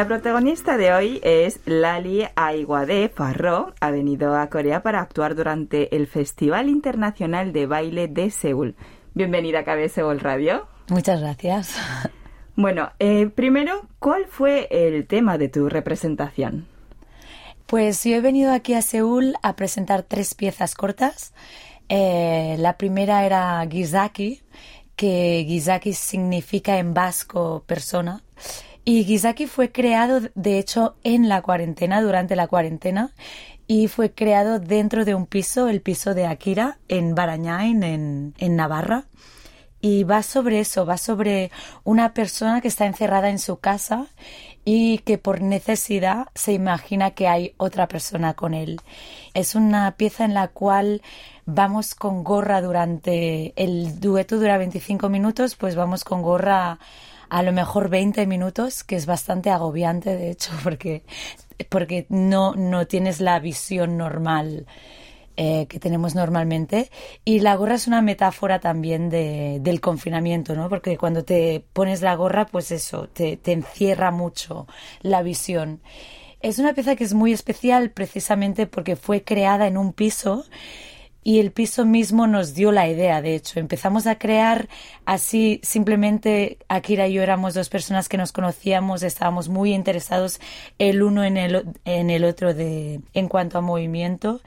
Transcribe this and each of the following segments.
La protagonista de hoy es Lali Aiguade Farro. Ha venido a Corea para actuar durante el Festival Internacional de Baile de Seúl. Bienvenida a KB Seúl Radio. Muchas gracias. Bueno, eh, primero, ¿cuál fue el tema de tu representación? Pues yo he venido aquí a Seúl a presentar tres piezas cortas. Eh, la primera era Gizaki, que Gizaki significa en vasco persona. Y Gizaki fue creado, de hecho, en la cuarentena, durante la cuarentena, y fue creado dentro de un piso, el piso de Akira, en Barañain, en, en Navarra. Y va sobre eso, va sobre una persona que está encerrada en su casa y que por necesidad se imagina que hay otra persona con él. Es una pieza en la cual vamos con gorra durante el dueto dura 25 minutos, pues vamos con gorra a lo mejor 20 minutos, que es bastante agobiante de hecho, porque, porque no, no tienes la visión normal eh, que tenemos normalmente. Y la gorra es una metáfora también de, del confinamiento, ¿no? Porque cuando te pones la gorra, pues eso, te, te encierra mucho la visión. Es una pieza que es muy especial precisamente porque fue creada en un piso y el piso mismo nos dio la idea, de hecho. Empezamos a crear así, simplemente Akira y yo éramos dos personas que nos conocíamos, estábamos muy interesados el uno en el, en el otro de, en cuanto a movimiento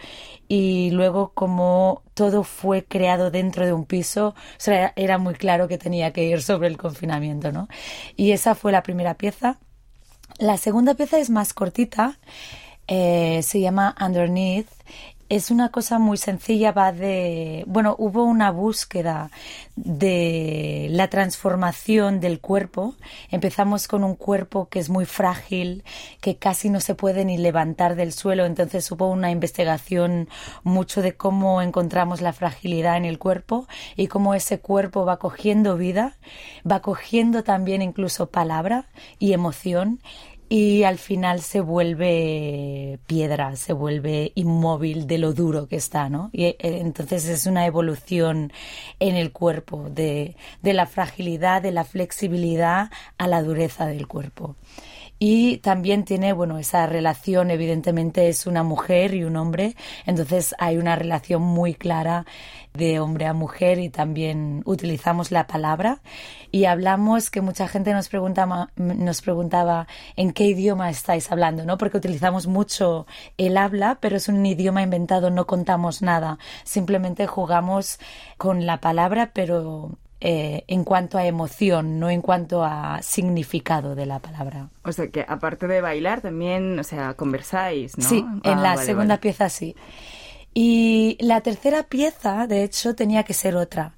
y luego como todo fue creado dentro de un piso, era muy claro que tenía que ir sobre el confinamiento, ¿no? Y esa fue la primera pieza. La segunda pieza es más cortita, eh, se llama Underneath es una cosa muy sencilla, va de, bueno, hubo una búsqueda de la transformación del cuerpo. Empezamos con un cuerpo que es muy frágil, que casi no se puede ni levantar del suelo, entonces hubo una investigación mucho de cómo encontramos la fragilidad en el cuerpo y cómo ese cuerpo va cogiendo vida, va cogiendo también incluso palabra y emoción y al final se vuelve piedra, se vuelve inmóvil de lo duro que está, ¿no? Y eh, entonces es una evolución en el cuerpo, de, de la fragilidad, de la flexibilidad a la dureza del cuerpo y también tiene, bueno, esa relación, evidentemente es una mujer y un hombre, entonces hay una relación muy clara de hombre a mujer y también utilizamos la palabra. Y hablamos que mucha gente nos preguntaba, nos preguntaba en qué idioma estáis hablando, ¿no? Porque utilizamos mucho el habla, pero es un idioma inventado, no contamos nada, simplemente jugamos con la palabra, pero eh, en cuanto a emoción, no en cuanto a significado de la palabra. O sea que aparte de bailar también, o sea, conversáis, ¿no? Sí, en ah, la segunda pieza sí. Y la tercera pieza, de hecho, tenía que ser otra.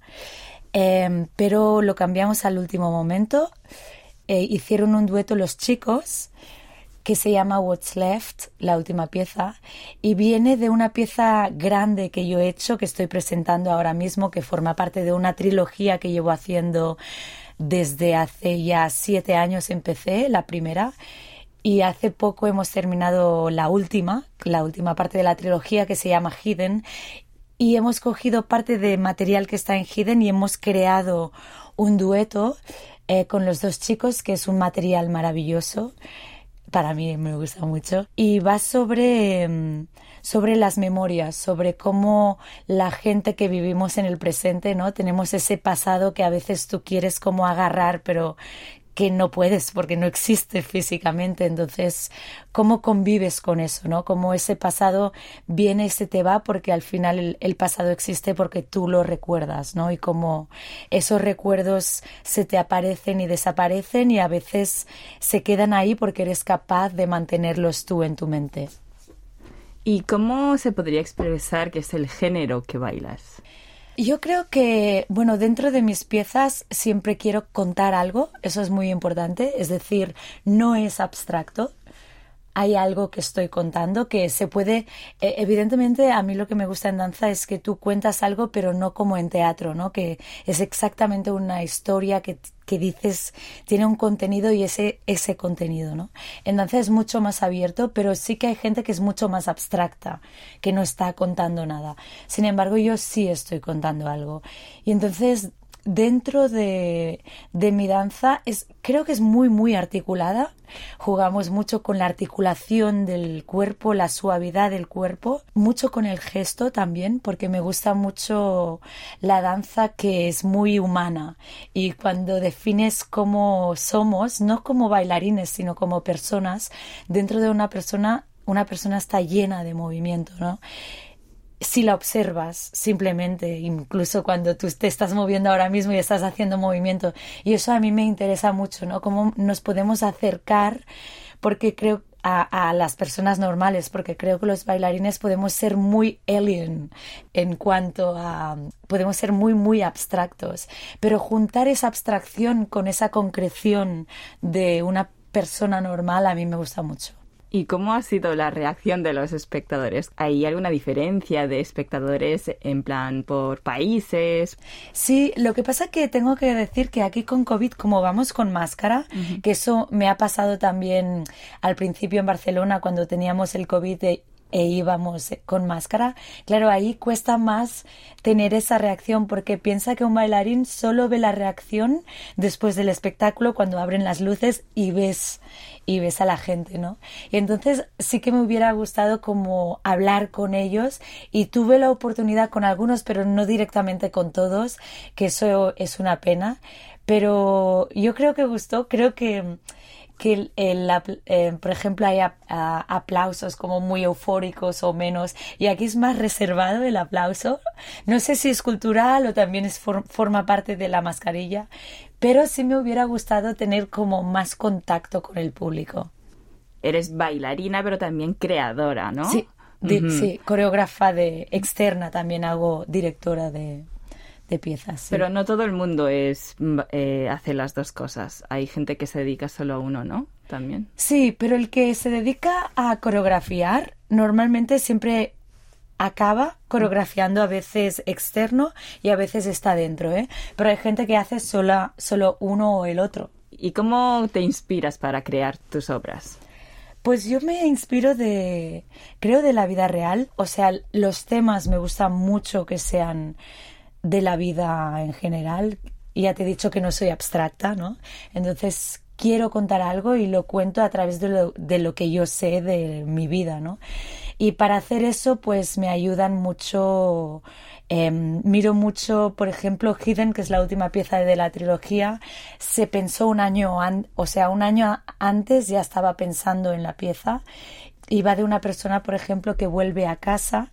Em, pero lo cambiamos al último momento. Eh, hicieron un dueto los chicos que se llama What's Left, la última pieza, y viene de una pieza grande que yo he hecho, que estoy presentando ahora mismo, que forma parte de una trilogía que llevo haciendo desde hace ya siete años empecé, la primera, y hace poco hemos terminado la última, la última parte de la trilogía que se llama Hidden, y hemos cogido parte de material que está en Hidden y hemos creado un dueto eh, con los dos chicos, que es un material maravilloso para mí me gusta mucho. Y va sobre, mm, sobre las memorias, sobre cómo la gente que vivimos en el presente, ¿no? Tenemos ese pasado que a veces tú quieres como agarrar, pero que no puedes porque no existe físicamente. Entonces, ¿cómo convives con eso? ¿no? Cómo ese pasado viene y se te va porque al final el, pasado existe porque tú lo recuerdas, ¿no? Y cómo esos recuerdos se te aparecen y desaparecen y a veces se quedan ahí porque eres capaz de mantenerlos tú en tu mente. ¿Y cómo se podría expresar que es el género que bailas? Yo creo que, bueno, dentro de mis piezas siempre quiero contar algo, eso es muy importante, es decir, no es abstracto, hay algo que estoy contando que se puede, eh, evidentemente a mí lo que me gusta en danza es que tú cuentas algo pero no como en teatro, ¿no? Que es exactamente una historia que, que dices tiene un contenido y ese, ese contenido, ¿no? En danza es mucho más abierto, pero sí que hay gente que es mucho más abstracta, que no está contando nada. Sin embargo, yo sí estoy contando algo. Y entonces dentro de, de, mi danza es, creo que es muy, muy articulada. Jugamos mucho con la articulación del cuerpo, la suavidad del cuerpo, mucho con el gesto también, porque me gusta mucho la danza que es muy humana. Y cuando defines cómo somos, no como bailarines, sino como personas, dentro de una persona, una persona está llena de movimiento, ¿no? Si la observas simplemente, incluso cuando tú te estás moviendo ahora mismo y estás haciendo movimiento. Y eso a mí me interesa mucho, ¿no? Cómo nos podemos acercar, porque creo a, a, las personas normales, porque creo que los bailarines podemos ser muy alien en cuanto a... podemos ser muy, muy abstractos, pero juntar esa abstracción con esa concreción de una persona normal a mí me gusta mucho. ¿Y cómo ha sido la reacción de los espectadores? ¿Hay alguna diferencia de espectadores en plan por países? Sí, lo que pasa es que tengo que decir que aquí con COVID, como vamos con máscara, que eso me ha pasado también al principio en Barcelona cuando teníamos el COVID e íbamos con máscara, claro, ahí cuesta más tener esa reacción porque piensa que un bailarín solo ve la reacción después del espectáculo cuando abren las luces y ves y ves a la gente, ¿no? Y entonces sí que me hubiera gustado como hablar con ellos y tuve la oportunidad con algunos, pero no directamente con todos, que eso es una pena, pero yo creo que gustó, creo que que el, eh, por ejemplo hay aplausos como muy eufóricos o menos y aquí es más reservado el aplauso. No sé si es cultural o también es forma parte de la mascarilla pero sí me hubiera gustado tener como más contacto con el público. Eres bailarina pero también creadora no sí sí coreógrafa de externa también hago directora de de piezas. Pero no todo el mundo es mm, eh, hace las dos cosas. Hay gente que se dedica solo a uno, ¿no? También. Sí, pero el que se dedica a coreografiar normalmente siempre acaba coreografiando a veces externo y a veces está dentro, ¿eh? Pero hay gente que hace sola, solo uno o el otro. ¿Y cómo te inspiras para crear tus obras? Pues yo me inspiro de, creo, de la vida real. O sea, los temas me gustan mucho que sean de la vida en general. Ya te he dicho que no soy abstracta, ¿no? Entonces quiero contar algo y lo cuento a través de lo, de lo que yo sé de mi vida, ¿no? Y para hacer eso, pues me ayudan mucho em, miro mucho, por ejemplo, Hidden, que es la última pieza de la trilogía, se pensó un año, o sea, un año antes ya estaba pensando en la pieza. Iba de una persona, por ejemplo, que vuelve a casa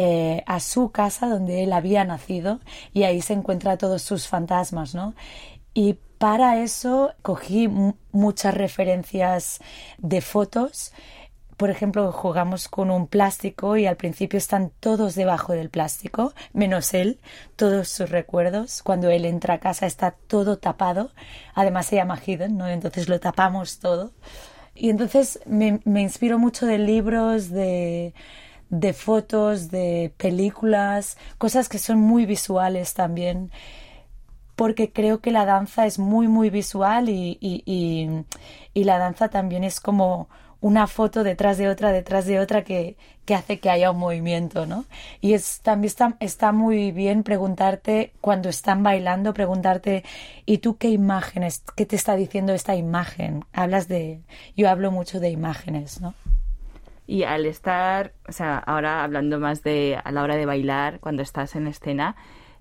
eh, a su casa donde él había nacido y ahí se encuentra todos sus fantasmas, ¿no? Y para eso cogí muchas referencias de fotos. Por ejemplo, jugamos con un plástico y al principio están todos debajo del plástico, menos él, todos sus recuerdos. Cuando él entra a casa está todo tapado. Además se llama Hidden, ¿no? Entonces lo tapamos todo. Y entonces me, me inspiro mucho de libros, de, de fotos, de películas, cosas que son muy visuales también, porque creo que la danza es muy, muy visual y, y, la danza también es como una foto detrás de otra, detrás de otra que, que hace que haya un movimiento, ¿no? Y es, también está, está muy bien preguntarte, cuando están bailando, preguntarte, ¿y tú qué imágenes, qué te está diciendo esta imagen? Hablas de, yo hablo mucho de imágenes, ¿no? Y al estar, o sea, ahora hablando más de a la hora de bailar, cuando estás en escena,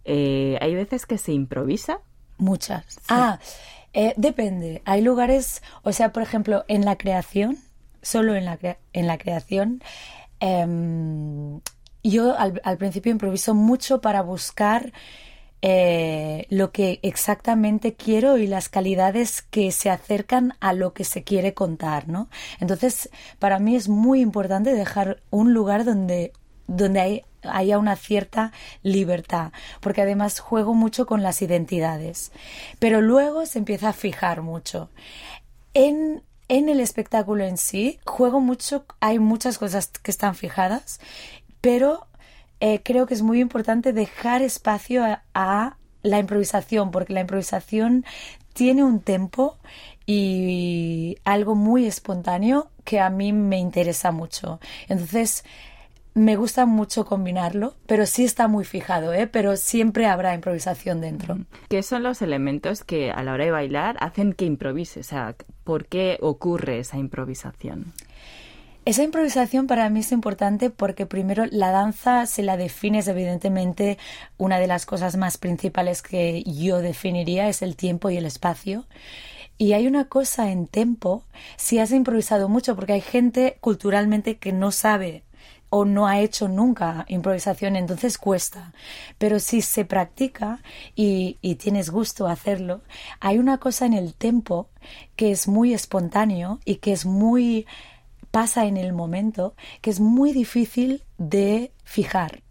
eh, ¿hay veces que se improvisa? Muchas. Ah, eh, depende. Hay lugares, o sea, por ejemplo, en la creación, solo en la, en la creación, em, yo al, al principio improviso mucho para buscar eh, lo que exactamente quiero y las calidades que se acercan a lo que se quiere contar, ¿no? Entonces, para mí es muy importante dejar un lugar donde, donde hay, haya una cierta libertad, porque además juego mucho con las identidades. Pero luego se empieza a fijar mucho. En, en el espectáculo en sí, juego mucho, hay muchas cosas que están fijadas, pero eh, creo que es muy importante dejar espacio a, la improvisación, porque la improvisación tiene un tempo y algo muy espontáneo que a mí me interesa mucho. Entonces, me gusta mucho combinarlo, pero sí está muy fijado, ¿eh? pero siempre habrá improvisación dentro. ¿Qué son los elementos que a la hora de bailar hacen que improvises? O sea, ¿por qué ocurre esa improvisación? Esa improvisación para mí es importante porque primero la danza, se la defines evidentemente, una de las cosas más principales que yo definiría es el tiempo y el espacio. Y hay una cosa en tempo, si has improvisado mucho, porque hay gente culturalmente que no sabe o no ha hecho nunca improvisación, entonces cuesta. Pero si se practica y, y, tienes gusto hacerlo, hay una cosa en el tempo que es muy espontáneo y que es muy pasa en el momento, que es muy difícil de fijar.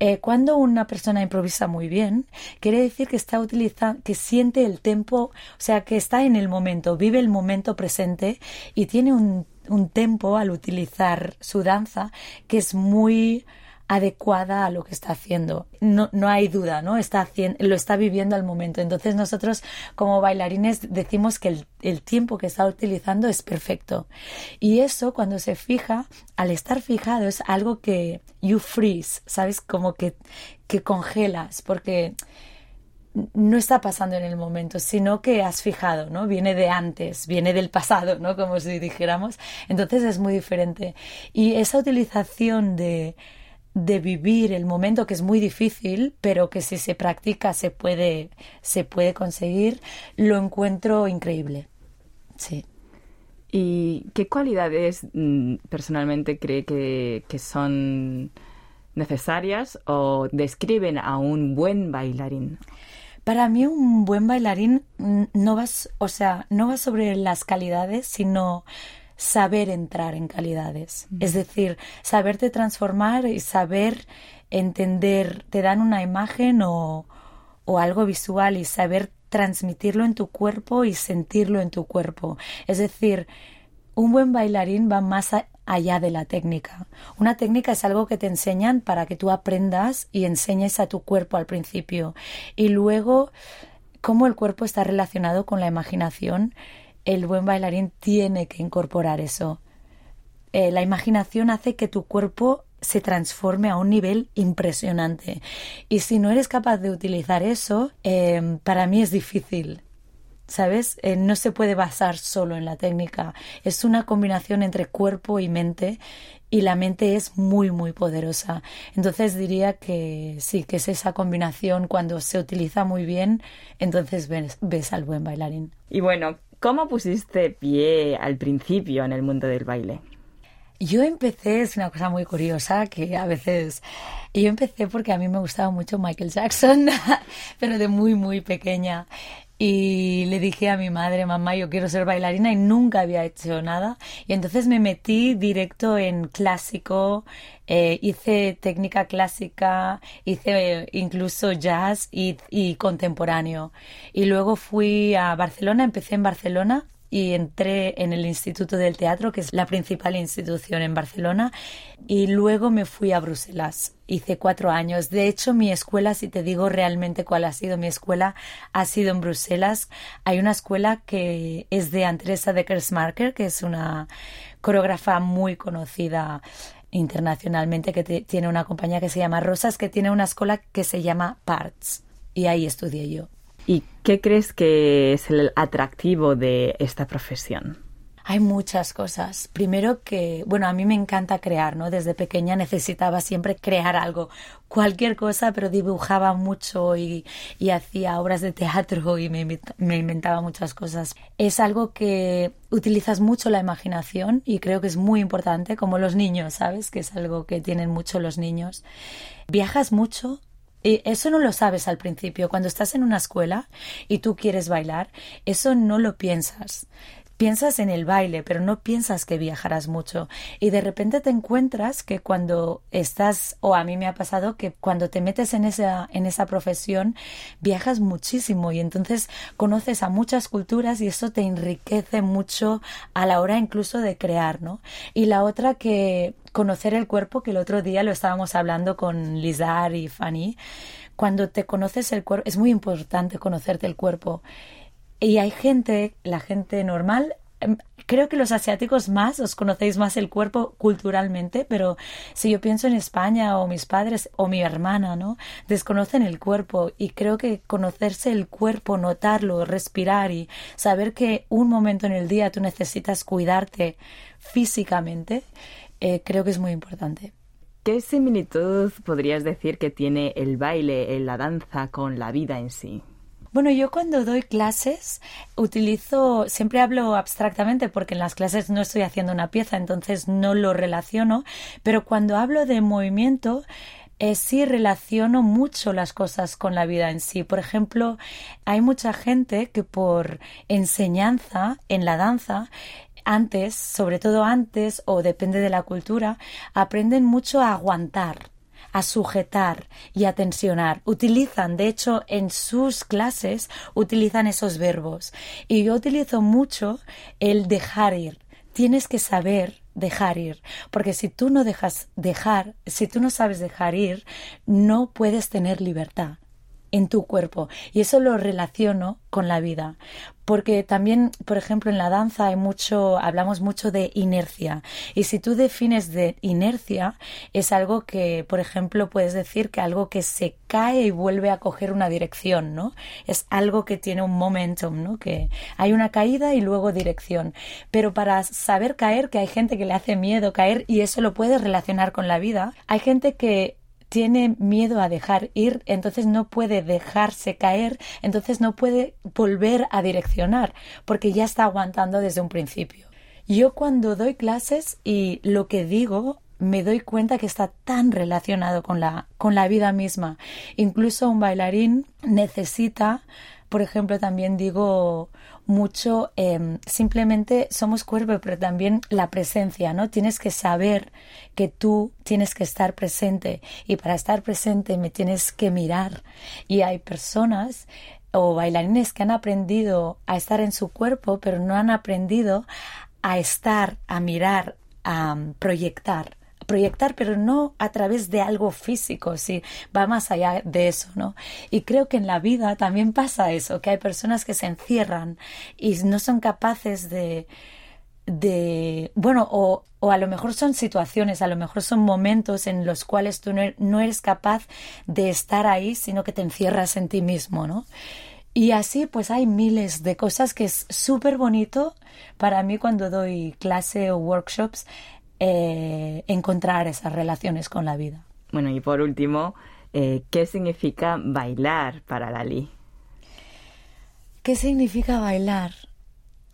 Eh, cuando una persona improvisa muy bien, quiere decir que está que siente el tempo, o sea, que está en el momento, vive el momento presente y tiene un, un tempo al utilizar su danza que es muy adecuada a lo que está haciendo. No, no hay duda, ¿no? Está haciendo, lo está viviendo al momento. Entonces nosotros como bailarines decimos que el, el, tiempo que está utilizando es perfecto. Y eso cuando se fija, al estar fijado es algo que you freeze, ¿sabes? Como que, que congelas, porque no está pasando en el momento, sino que has fijado, ¿no? Viene de antes, viene del pasado, ¿no? Como si dijéramos. Entonces es muy diferente. Y esa utilización de de vivir el momento que es muy difícil, pero que si se practica se puede, se puede conseguir, lo encuentro increíble. Sí. ¿Y qué cualidades mm, personalmente cree que, que son necesarias o describen a un buen bailarín? Para mí un buen bailarín no va, o sea, no va sobre las calidades, sino saber entrar en calidades. Es decir, saberte transformar y saber entender, te dan una imagen o, o algo visual y saber transmitirlo en tu cuerpo y sentirlo en tu cuerpo. Es decir, un buen bailarín va más allá de la técnica. Una técnica es algo que te enseñan para que tú aprendas y enseñes a tu cuerpo al principio. Y luego, cómo el cuerpo está relacionado con la imaginación el buen bailarín tiene que incorporar eso. Eh, la imaginación hace que tu cuerpo se transforme a un nivel impresionante. Y si no eres capaz de utilizar eso, em, para mí es difícil. ¿Sabes? Eh, no se puede basar solo en la técnica. Es una combinación entre cuerpo y mente y la mente es muy, muy poderosa. Entonces diría que sí, que es esa combinación cuando se utiliza muy bien, entonces ves, ves al buen bailarín. Y bueno, ¿Cómo pusiste pie al principio en el mundo del baile? Yo empecé, es una cosa muy curiosa que a veces, yo empecé porque a mí me gustaba mucho Michael Jackson, pero de muy, muy pequeña y le dije a mi madre, mamá, yo quiero ser bailarina y nunca había hecho nada. Y entonces me metí directo en clásico, eh, hice técnica clásica, hice incluso jazz y, y contemporáneo. Y luego fui a Barcelona, empecé en Barcelona y entré en el Instituto del Teatro, que es la principal institución en Barcelona, y luego me fui a Bruselas. Hice cuatro años. De hecho, mi escuela, si te digo realmente cuál ha sido mi escuela, ha sido en Bruselas. Hay una escuela que es de Andresa de Kersmarker, que es una coreógrafa muy conocida internacionalmente, que tiene una compañía que se llama Rosas, que tiene una escuela que se llama Parts. Y ahí estudié yo. ¿Y qué crees que es el atractivo de esta profesión? Hay muchas cosas. Primero que, bueno, a mí me encanta crear, ¿no? Desde pequeña necesitaba siempre crear algo, cualquier cosa, pero dibujaba mucho y, y hacía obras de teatro y me, me, inventaba muchas cosas. Es algo que utilizas mucho la imaginación y creo que es muy importante, como los niños, ¿sabes? Que es algo que tienen mucho los niños. Viajas mucho, y eso no lo sabes al principio. Cuando estás en una escuela y tú quieres bailar, eso no lo piensas. Piensas en el baile, pero no piensas que viajarás mucho. Y de repente te encuentras que cuando estás, o a mí me ha pasado que cuando te metes en esa, en esa profesión, viajas muchísimo y entonces conoces a muchas culturas y eso te enriquece mucho a la hora incluso de crear, ¿no? Y la otra que conocer el cuerpo, que el otro día lo estábamos hablando con Lizar y Fanny, cuando te conoces el cuerpo, es muy importante conocerte el cuerpo. Y hay gente, la gente normal, em, creo que los asiáticos más, os conocéis más el cuerpo culturalmente, pero si yo pienso en España o mis padres o mi hermana, ¿no? Desconocen el cuerpo y creo que conocerse el cuerpo, notarlo, respirar y saber que un momento en el día tú necesitas cuidarte físicamente, eh, creo que es muy importante. ¿Qué similitud podrías decir que tiene el baile, la danza con la vida en sí? Bueno, yo cuando doy clases utilizo, siempre hablo abstractamente porque en las clases no estoy haciendo una pieza, entonces no lo relaciono, pero cuando hablo de movimiento, eh, sí relaciono mucho las cosas con la vida en sí. Por ejemplo, hay mucha gente que por enseñanza en la danza antes, sobre todo antes, o depende de la cultura, aprenden mucho a aguantar a sujetar y a tensionar. Utilizan, de hecho, en sus clases, utilizan esos verbos. Y yo utilizo mucho el dejar ir. Tienes que saber dejar ir, porque si tú no dejas dejar, si tú no sabes dejar ir, no puedes tener libertad en tu cuerpo y eso lo relaciono con la vida porque también por ejemplo en la danza hay mucho hablamos mucho de inercia. Y si tú defines de inercia es algo que por ejemplo puedes decir que algo que se cae y vuelve a coger una dirección no es algo que tiene un momentum no que hay una caída y luego dirección. Pero para saber caer que hay gente que le hace miedo caer y eso lo puedes relacionar con la vida hay gente que tiene miedo a dejar ir, entonces no puede dejarse caer, entonces no puede volver a direccionar, porque ya está aguantando desde un principio. Yo cuando doy clases y lo que digo me doy cuenta que está tan relacionado con la, con la vida misma. Incluso un bailarín necesita, por ejemplo, también digo mucho, em, simplemente somos cuerpo, pero también la presencia, ¿no? Tienes que saber que tú tienes que estar presente y para estar presente me tienes que mirar. Y hay personas o bailarines que han aprendido a estar en su cuerpo, pero no han aprendido a estar, a mirar, a proyectar proyectar, pero no a través de algo físico, si va más allá de eso, ¿no? Y creo que en la vida también pasa eso, que hay personas que se encierran y no son capaces de, de bueno, o, o a lo mejor son situaciones, a lo mejor son momentos en los cuales tú no eres capaz de estar ahí, sino que te encierras en ti mismo, ¿no? Y así pues hay miles de cosas que es súper bonito para mí cuando doy clase o workshops eh, encontrar esas relaciones con la vida. Bueno, y por último, eh, ¿qué significa bailar para Lali? ¿Qué significa bailar?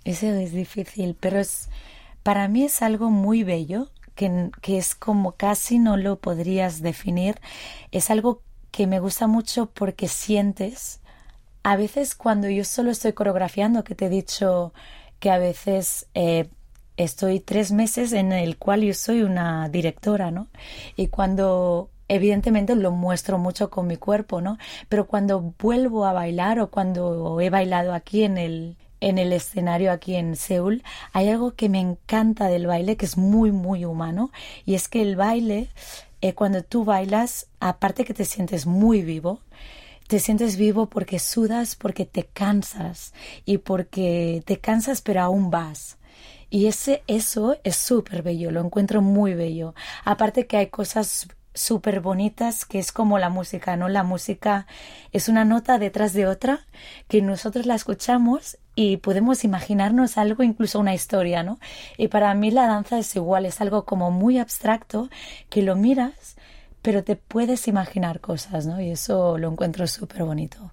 Eso es difícil, pero es, para mí es algo muy bello, que, que es como casi no lo podrías definir. Es algo que me gusta mucho porque sientes, a veces cuando yo solo estoy coreografiando, que te he dicho que a veces eh, estoy tres meses en el cual yo soy una directora, ¿no? Y cuando evidentemente lo muestro mucho con mi cuerpo, ¿no? Pero cuando vuelvo a bailar o cuando he bailado aquí en el en el escenario aquí en Seúl, hay algo que me encanta del baile que es muy muy humano y es que el baile eh, cuando tú bailas, aparte que te sientes muy vivo, te sientes vivo porque sudas, porque te cansas y porque te cansas pero aún vas. Y ese, eso es súper bello, lo encuentro muy bello. Aparte que hay cosas súper bonitas que es como la música, ¿no? La música es una nota detrás de otra que nosotros la escuchamos y podemos imaginarnos algo, incluso una historia, ¿no? Y para mí la danza es igual, es algo como muy abstracto que lo miras, pero te puedes imaginar cosas, ¿no? Y eso lo encuentro súper bonito.